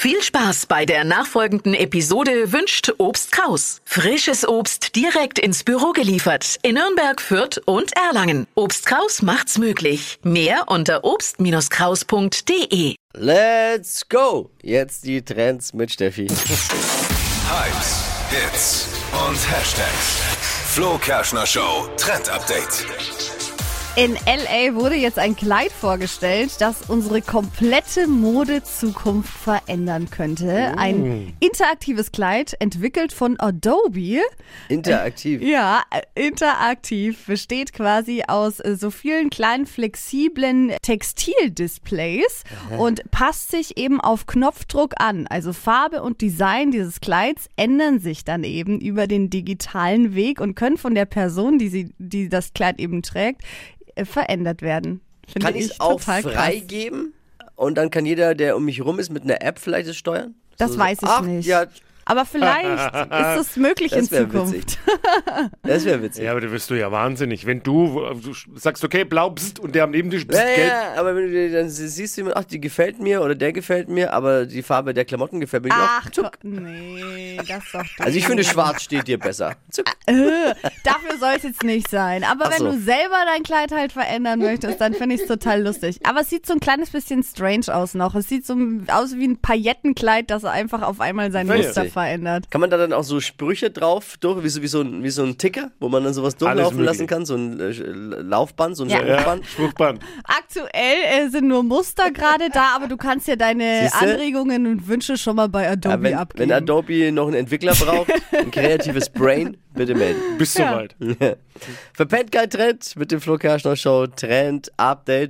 Viel Spaß bei der nachfolgenden Episode wünscht Obst Kraus. Frisches Obst direkt ins Büro geliefert in Nürnberg, Fürth und Erlangen. Obst Kraus macht's möglich. Mehr unter obst-kraus.de. Let's go! Jetzt die Trends mit Steffi. Hypes, Hits und Hashtags. Flo Kerschner Show Trend Update. In LA wurde jetzt ein Kleid vorgestellt, das unsere komplette Modezukunft verändern könnte. Ein interaktives Kleid, entwickelt von Adobe. Interaktiv. Ja, äh, interaktiv besteht quasi aus äh, so vielen kleinen flexiblen Textildisplays und passt sich eben auf Knopfdruck an. Also Farbe und Design dieses Kleids ändern sich dann eben über den digitalen Weg und können von der Person, die sie, die das Kleid eben trägt, äh, verändert werden. Finde Kann ich es auch freigeben? Und dann kann jeder, der um mich rum ist, mit einer App vielleicht es steuern? Das weiß ich ach, nicht. Ja, Aber vielleicht ist es möglich Das in Zukunft. das wäre witzig. Ja, aber da wirst du ja wahnsinnig. Wenn du, äh, du sagst, okay, blau bist und der am Nebentisch bist Ja, gelb. ja, aber wenn du dir dann siehst du ach, die gefällt mir oder der gefällt mir, aber die Farbe der Klamotten gefällt mir Ach, auch. doch, nee, das ist doch Also ich finde, schwarz steht dir besser. Zuck. Dafür soll es jetzt nicht sein. Aber Ach wenn so. du selber dein Kleid halt verändern möchtest, dann finde ich es total lustig. Aber es sieht so ein kleines bisschen strange aus noch. Es sieht so aus wie ein Paillettenkleid, das einfach auf einmal sein Witzig. Muster verändert. Kann man da dann auch so Sprüche drauf, durch, wie, so, wie, so ein, wie so ein Ticker, wo man dann sowas durchlaufen lassen kann? So ein äh, Laufband, so ein Ja. Ja, Spruchband? Spruchband. Aktuell äh, sind nur Muster gerade da, aber du kannst ja deine Siehste? Anregungen und Wünsche schon mal bei Adobe Ja, wenn, abgeben. wenn Adobe noch einen Entwickler braucht, ein kreatives Brain, bitte melden. Bis Ja. soweit. Verpennt kein Trend mit dem Flo Kerschner Show Trend Update.